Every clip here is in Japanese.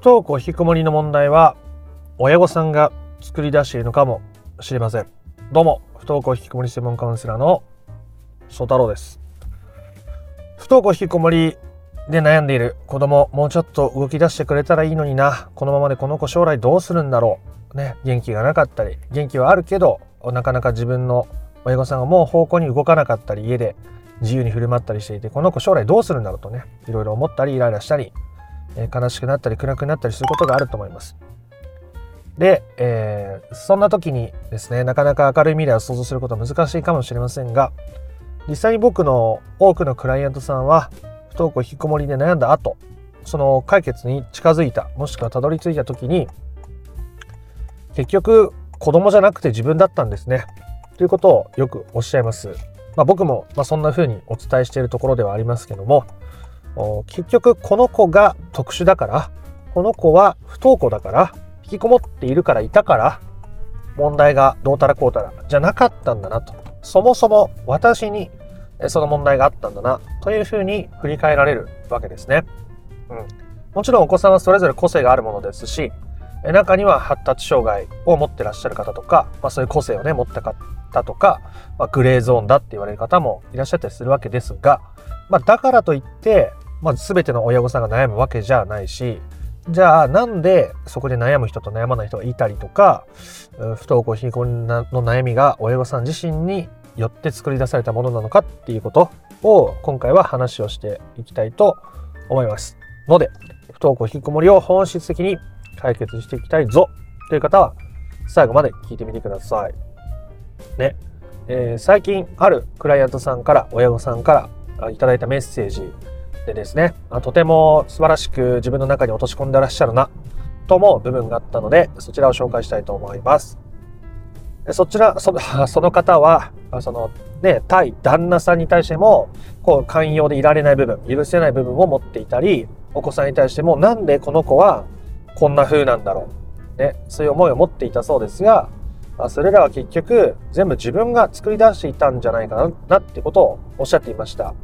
不登校引きこもりの問題は親御さんが作り出しているのかもしれません。どうも不登校引きこもり専門カウンセラーの曽太郎です。不登校引きこもりで悩んでいる子供もうちょっと動き出してくれたらいいのにな。このままでこの子将来どうするんだろう。ね元気がなかったり元気はあるけどなかなか自分の親御さんがもう方向に動かなかったり家で自由に振る舞ったりしていてこの子将来どうするんだろうとねいろいろ思ったりイライラしたり、え、悲しくなったり暗くなったりすることがあると思います。で、えー、そんな時にですねなかなか明るい未来を想像することは難しいかもしれませんが実際に僕の多くのクライアントさんは不登校引きこもりで悩んだ後その解決に近づいたもしくはたどり着いた時に結局子供じゃなくて自分だったんですね。ということをよくおっしゃいます。まあ、僕もまそんな風にお伝えしているところではありますけども結局この子が特殊だからこの子は不登校だから引きこもっているからいたから問題がどうたらこうたらじゃなかったんだなとそもそも私にその問題があったんだなというふうに振り返られるわけですね。うん、もちろんお子さんはそれぞれ個性があるものですし中には発達障害を持ってらっしゃる方とか、まあ、そういう個性をね持った方とか、まあ、グレーゾーンだって言われる方もいらっしゃったりするわけですが、まあ、だからといって、まあ、全ての親御さんが悩むわけじゃないしじゃあなんでそこで悩む人と悩まない人がいたりとか不登校貧困の悩みが親御さん自身によって作り出されたものなのかっていうことを今回は話をしていきたいと思いますので不登校引きこもりを本質的に解決していきたいぞという方は最後まで聞いてみてください。ね。えー、最近あるクライアントさんから親御さんからいただいたメッセージでですね、とても素晴らしく自分の中に落とし込んでらっしゃるなと思う部分があったので、そちらを紹介したいと思います。そちら、その その方は、そのね、対旦那さんに対しても、こう、寛容でいられない部分、許せない部分を持っていたり、お子さんに対しても、なんでこの子はこんな風なんだろう。ね、そういう思いを持っていたそうですが、それらは結局全部自分が作り出していたんじゃないかなってことをおっしゃっていました。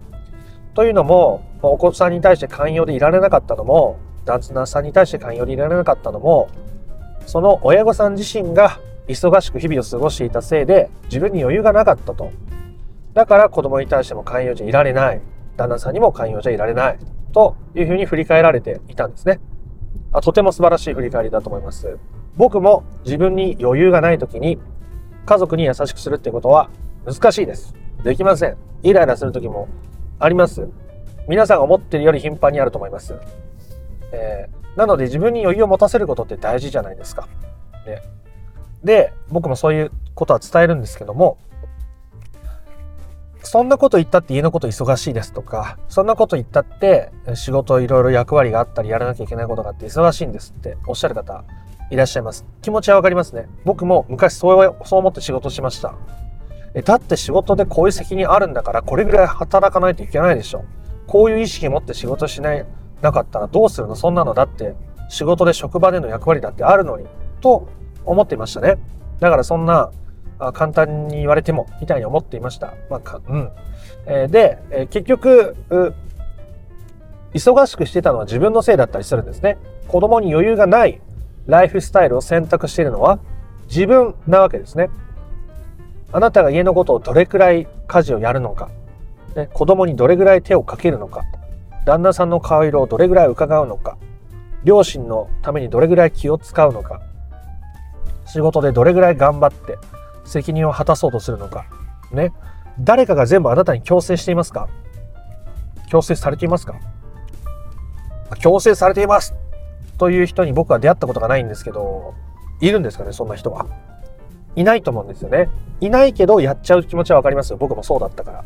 というのも、お子さんに対して寛容でいられなかったのも、旦那さんに対して寛容でいられなかったのも、その親御さん自身が忙しく日々を過ごしていたせいで自分に余裕がなかったと。だから子供に対しても寛容じゃいられない。旦那さんにも寛容じゃいられない。というふうに振り返られていたんですね。あとても素晴らしい振り返りだと思います。僕も自分に余裕がない時に家族に優しくするってことは難しいです。できません。イライラする時もあります。皆さんが思ってるより頻繁にあると思います。えー、なので自分に余裕を持たせることって大事じゃないですか。ね、で、僕もそういうことは伝えるんですけども、そんなこと言ったって家のこと忙しいですとか、そんなこと言ったって仕事いろいろ役割があったりやらなきゃいけないことがあって忙しいんですっておっしゃる方いらっしゃいます。気持ちはわかりますね。僕も昔そうそう思って仕事しました。え、だって仕事でこういう責任あるんだからこれぐらい働かないといけないでしょ。こういう意識持って仕事しない、なかったらどうするの？そんなのだって仕事で職場での役割だってあるのに、と思っていましたね。だからそんなあ簡単に言われてもみたいに思っていました。まあ、うんえ、で、え、結局忙しくしてたのは自分のせいだったりするんですね。子供に余裕がないライフスタイルを選択しているのは自分なわけですね。あなたが家のことをどれくらい家事をやるのか、ね、子供にどれぐらい手をかけるのか、旦那さんの顔色をどれぐらい伺うのか、両親のためにどれぐらい気を使うのか、仕事でどれぐらい頑張って責任を果たそうとするのか。ね。誰かが全部あなたに強制していますか？強制されていますか？強制されていますという人に僕は出会ったことがないんですけど、いるんですかね、そんな人は。いないと思うんですよね。いないけどやっちゃう気持ちはわかりますよ。僕もそうだったから。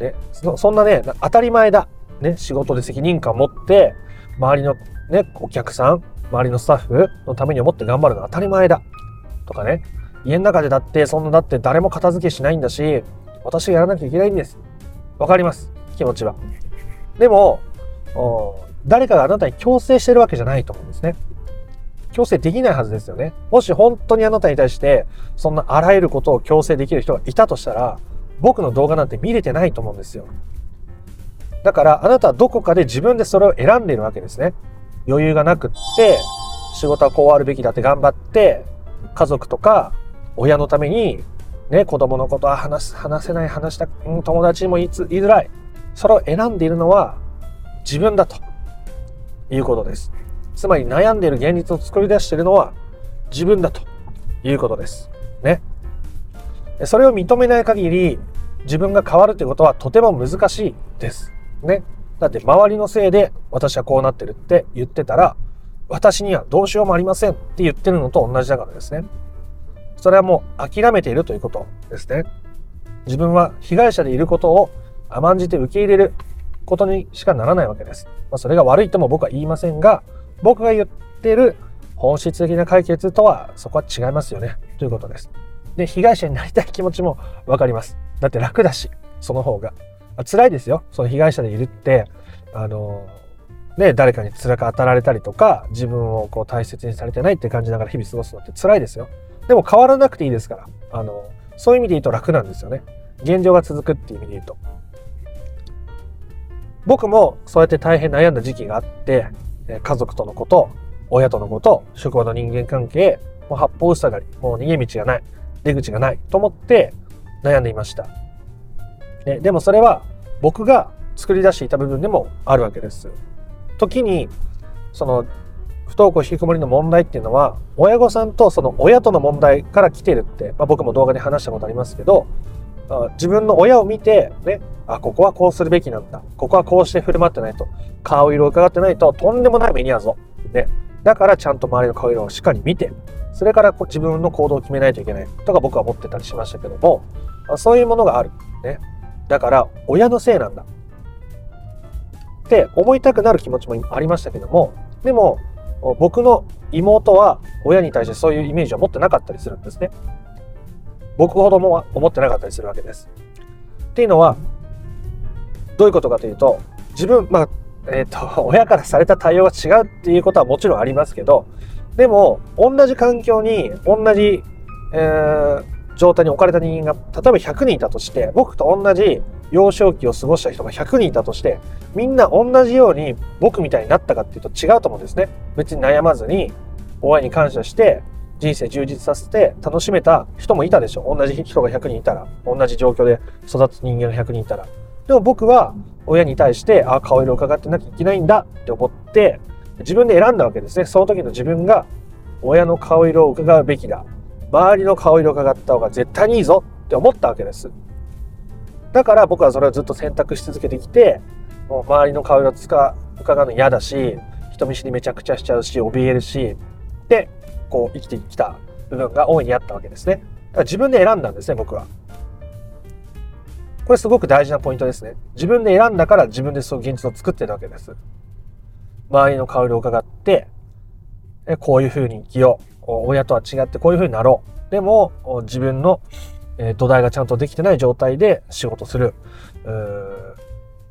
ね、そんなね、当たり前だ。ね、仕事で責任感を持って、周りのね、お客さん、周りのスタッフのために思って頑張るのは当たり前だ。とかね、家の中でだってそんなだって誰も片付けしないんだし私がやらなきゃいけないんですわかります気持ちはでも誰かがあなたに強制してるわけじゃないと思うんですね強制できないはずですよねもし本当にあなたに対してそんなあらゆることを強制できる人がいたとしたら僕の動画なんて見れてないと思うんですよだからあなたはどこかで自分でそれを選んでいるわけですね余裕がなくって、仕事はこうあるべきだって頑張って、家族とか親のために、ね、子供のことは話す、話せない、話した、うん、友達にも言い言いづらい。それを選んでいるのは自分だということです。つまり悩んでいる現実を作り出しているのは自分だということです。ね。それを認めない限り自分が変わるということはとても難しいです。ね。だって周りのせいで私はこうなってるって言ってたら私にはどうしようもありませんって言ってるのと同じだからですね。それはもう諦めているということですね。自分は被害者でいることを甘んじて受け入れることにしかならないわけです。まあ、それが悪いとも僕は言いませんが、僕が言ってる本質的な解決とはそこは違いますよねということです。で、被害者になりたい気持ちもわかります。だって楽だし、その方が。辛いですよ。その被害者でいるって、あの、ね、誰かに辛く当たられたりとか、自分をこう大切にされてないって感じながら日々過ごすのって辛いですよ。でも変わらなくていいですから。あの、そういう意味で言うと楽なんですよね。現状が続くっていう意味で言うと。僕もそうやって大変悩んだ時期があって、家族とのこと、親とのこと、職場の人間関係、もう八方塞がり、もう逃げ道がない、出口がないと思って悩んでいました。ね、でもそれは僕が作り出していた部分でもあるわけです。時に、その、不登校引きこもりの問題っていうのは、親御さんとその親との問題から来てるって、まあ、僕も動画で話したことありますけど、自分の親を見て、ね、あ、ここはこうするべきなんだ。ここはこうして振る舞ってないと。顔色を伺ってないと、とんでもない目に遭うぞ。ね。だからちゃんと周りの顔色をしっかり見て、それから自分の行動を決めないといけないとか僕は思ってたりしましたけども、そういうものがある。ね。だから、親のせいなんだ。って思いたくなる気持ちもありましたけども、でも、僕の妹は親に対してそういうイメージを持ってなかったりするんですね。僕ほども思ってなかったりするわけです。っていうのは、どういうことかというと、自分、まあ、えっ、ー、と、親からされた対応が違うっていうことはもちろんありますけど、でも、同じ環境に、同じ、えー、状態に置かれた人間が、例えば100人いたとして、僕と同じ幼少期を過ごした人が100人いたとして、みんな同じように僕みたいになったかっていうと違うと思うんですね。別に悩まずに、親に感謝して、人生充実させて楽しめた人もいたでしょ。同じ人が100人いたら、同じ状況で育つ人間が100人いたら。でも僕は親に対して、ああ、顔色を伺ってなきゃいけないんだって思って、自分で選んだわけですね。その時の自分が親の顔色を伺うべきだ。周りの顔色を伺った方が絶対にいいぞって思ったわけです。だから僕はそれをずっと選択し続けてきて、もう周りの顔色を伺うの嫌だし、人見知りめちゃくちゃしちゃうし、怯えるし、で、こう生きてきた部分が大いにあったわけですね。だから自分で選んだんですね、僕は。これすごく大事なポイントですね。自分で選んだから自分でその現実を作ってるわけです。周りの顔色を伺って、こういうふうに生きよう。親とは違ってこういうふうになろう。でも、自分の土台がちゃんとできてない状態で仕事する。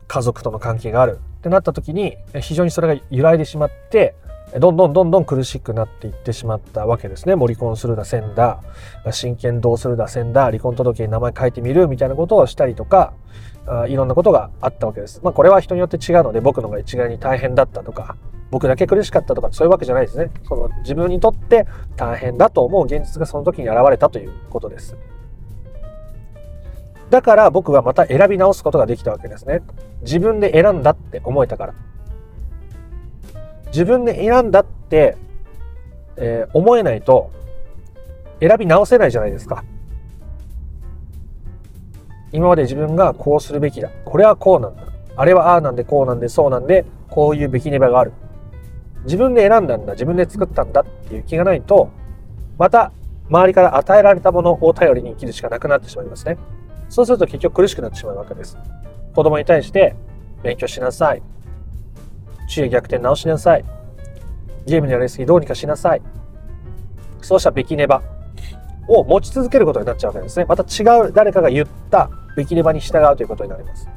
家族との関係があるってなった時に非常にそれが揺らいでしまってどんどんどんどん苦しくなっていってしまったわけですね。もう離婚するだ、せんだ、親権どうするだ、せんだ、離婚届に名前書いてみるみたいなことをしたりとか、あいろんなことがあったわけです。まあこれは人によって違うので僕のが一概に大変だったとか、僕だけ苦しかったとかそういうわけじゃないですね。その自分にとって大変だと思う現実がその時に現れたということです。だから僕はまた選び直すことができたわけですね。自分で選んだって思えたから。自分で選んだって、えー、思えないと選び直せないじゃないですか。今まで自分がこうするべきだ。これはこうなんだ。あれはああなんでこうなんでそうなんでこういうべきねばがある。自分で選んだんだ。自分で作ったんだっていう気がないと、また周りから与えられたものを頼りに生きるしかなくなってしまいますね。そうすると結局苦しくなってしまうわけです。子供に対して勉強しなさい。昼夜逆転直しなさい。ゲームのやりすぎどうにかしなさい。そうしたべきねばを持ち続けることになっちゃうわけですね。また違う誰かが言ったべきねばに従うということになります。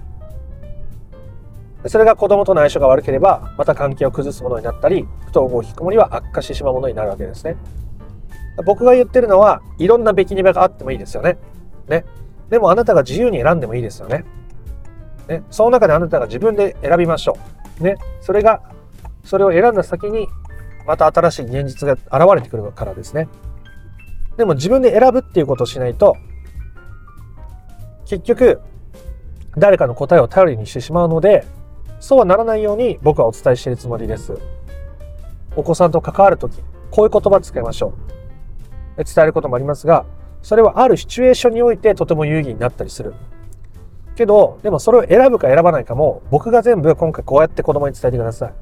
それが子供との相性が悪ければ、また関係を崩すものになったり、不登校引きこもりは悪化してしまうものになるわけですね。僕が言ってるのは、いろんなべきねばがあってもいいですよね。ね。でもあなたが自由に選んでもいいですよね。ね。その中であなたが自分で選びましょう。ね。それがそれを選んだ先にまた新しい現実が現れてくるからですね。でも自分で選ぶっていうことをしないと結局誰かの答えを頼りにしてしまうのでそうはならないように僕はお伝えしているつもりです。お子さんと関わるとき、こういう言葉使いましょう。伝えることもありますが、それはあるシチュエーションにおいてとても有意義になったりする。けど、でもそれを選ぶか選ばないかも、僕が全部今回こうやって子供に伝えてください。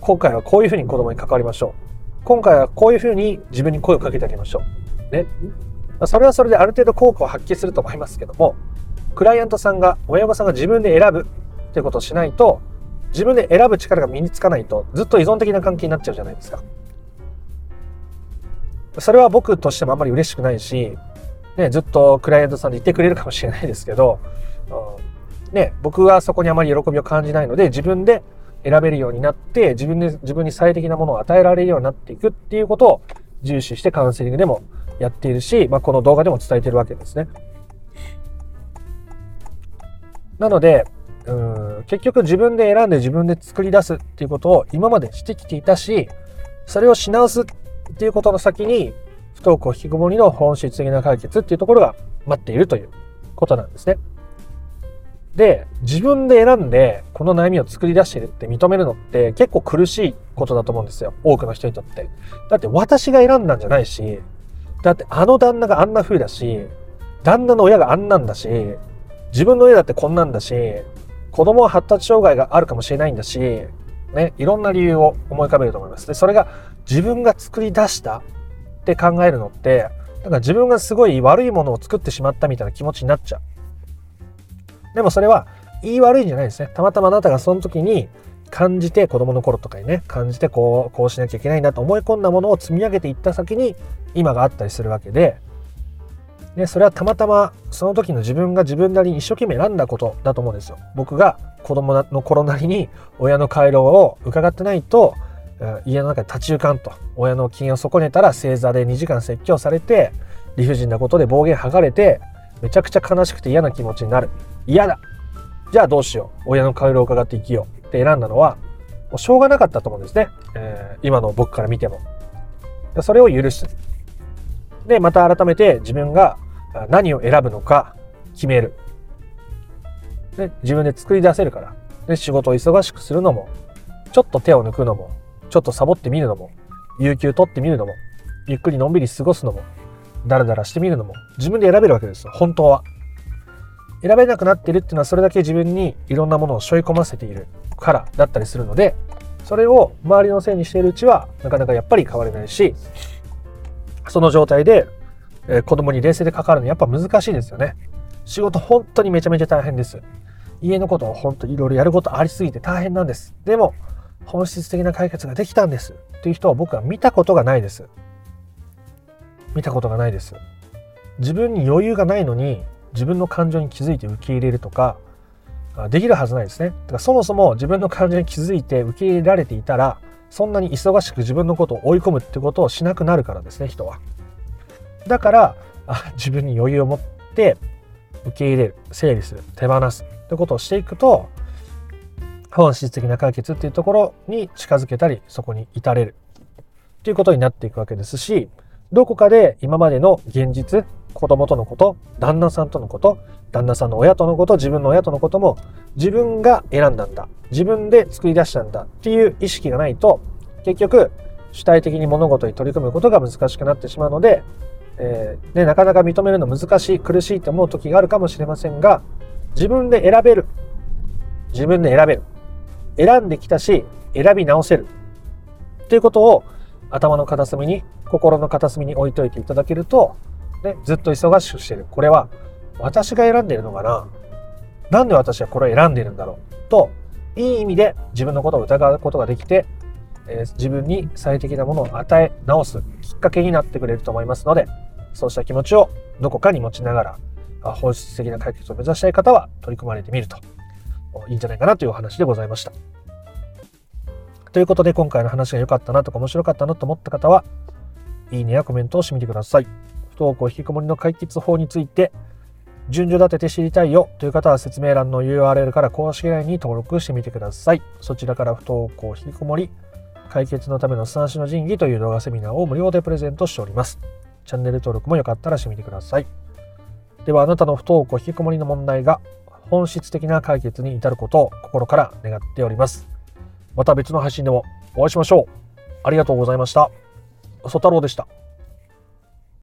今回はこういうふうに子供に関わりましょう。今回はこういうふうに自分に声をかけてあげましょう。ね。それはそれである程度効果を発揮すると思いますけども、クライアントさんが、親御さんが自分で選ぶっていうことをしないと、自分で選ぶ力が身につかないと、ずっと依存的な関係になっちゃうじゃないですか。それは僕としてもあんまり嬉しくないし、ね、ずっとクライアントさんでいてくれるかもしれないですけど、ね、僕はそこにあまり喜びを感じないので、自分で選べるようになって、自分で、自分に最適なものを与えられるようになっていくっていうことを重視してカウンセリングでもやっているし、まあ、この動画でも伝えてるわけですね。なので、うん結局自分で選んで自分で作り出すっていうことを今までしてきていたし、それをし直すっていうことの先に、不登校引きこもりの本質的な解決っていうところが待っているということなんですね。で、自分で選んでこの悩みを作り出してるって認めるのって結構苦しいことだと思うんですよ。多くの人にとって。だって私が選んだんじゃないし、だってあの旦那があんな風だし、旦那の親があんなんだし、自分の親だってこんなんだし、子供は発達障害があるかもしれないんだし、ね、いろんな理由を思い浮かべると思います。で、それが自分が作り出したって考えるのって、なんか自分がすごい悪いものを作ってしまったみたいな気持ちになっちゃう。でもそれは言い悪いんじゃないですね。たまたまあなたがその時に感じて子供の頃とかにね、感じてこう、こうしなきゃいけないんだと思い込んだものを積み上げていった先に今があったりするわけで、ね、それはたまたまその時の自分が自分なりに一生懸命選んだことだと思うんですよ。僕が子供の頃なりに親の回路を伺ってないと、家の中で立ち行かんと。親の機嫌を損ねたら正座で2時間説教されて、理不尽なことで暴言吐かれて、めちゃくちゃ悲しくて嫌な気持ちになる。嫌だじゃあどうしよう。親の顔色を伺って生きようって選んだのは、もうしょうがなかったと思うんですね。えー、今の僕から見ても。それを許す。で、また改めて自分が何を選ぶのか決める。で、自分で作り出せるから。で、仕事を忙しくするのも、ちょっと手を抜くのも、ちょっとサボってみるのも、有給取ってみるのも、ゆっくりのんびり過ごすのも、ダラダラしてみるのも、自分で選べるわけですよ。本当は。選べなくなってるっていうのはそれだけ自分にいろんなものを背負い込ませているからだったりするのでそれを周りのせいにしているうちはなかなかやっぱり変われないしその状態で、えー、子供に冷静で関わるのやっぱ難しいですよね。仕事本当にめちゃめちゃ大変です。家のことを本当にいろいろやることありすぎて大変なんです。でも本質的な解決ができたんです。っていう人は僕は見たことがないです。見たことがないです自分に余裕がないのに自分の感情に気づいて受け入れるとかできるはずないですね。だからそもそも自分の感情に気づいて受け入れられていたらそんなに忙しく自分のことを追い込むってことをしなくなるからですね人は。だからあ自分に余裕を持って受け入れる整理する手放すってことをしていくと本質的な解決っていうところに近づけたりそこに至れるっていうことになっていくわけですしどこかで今までの現実子供とのこと、旦那さんとのこと、旦那さんの親とのこと、自分の親とのことも自分が選んだんだ。自分で作り出したんだっていう意識がないと、結局主体的に物事に取り組むことが難しくなってしまうので、えー、ね、なかなか認めるの難しい、苦しいと思う時があるかもしれませんが、自分で選べる。自分で選べる。選んできたし、選び直せる。っていうことを頭の片隅に、心の片隅に置いといていただけると、ね、ずっと忙しくしてる。これは私が選んでるのかな？なんで私はこれを選んでいるんだろう？と、いい意味で自分のことを疑うことができて、えー、自分に最適なものを与え直すきっかけになってくれると思いますので、そうした気持ちをどこかに持ちながら、本質的な解決を目指したい方は取り組まれてみるといいんじゃないかなというお話でございました。ということで今回の話が良かったなとか面白かったなと思った方は、いいねやコメントをしてみてください。不登校引きこもりの解決法について、順序立てて知りたいよという方は説明欄の URL から公式 LINE に登録してみてください。そちらから不登校引きこもり解決のための三種の神器という動画セミナーを無料でプレゼントしております。チャンネル登録もよかったらしてみてください。ではあなたの不登校引きこもりの問題が本質的な解決に至ることを心から願っております。また別の配信でもお会いしましょう。ありがとうございました。ソ太郎でした。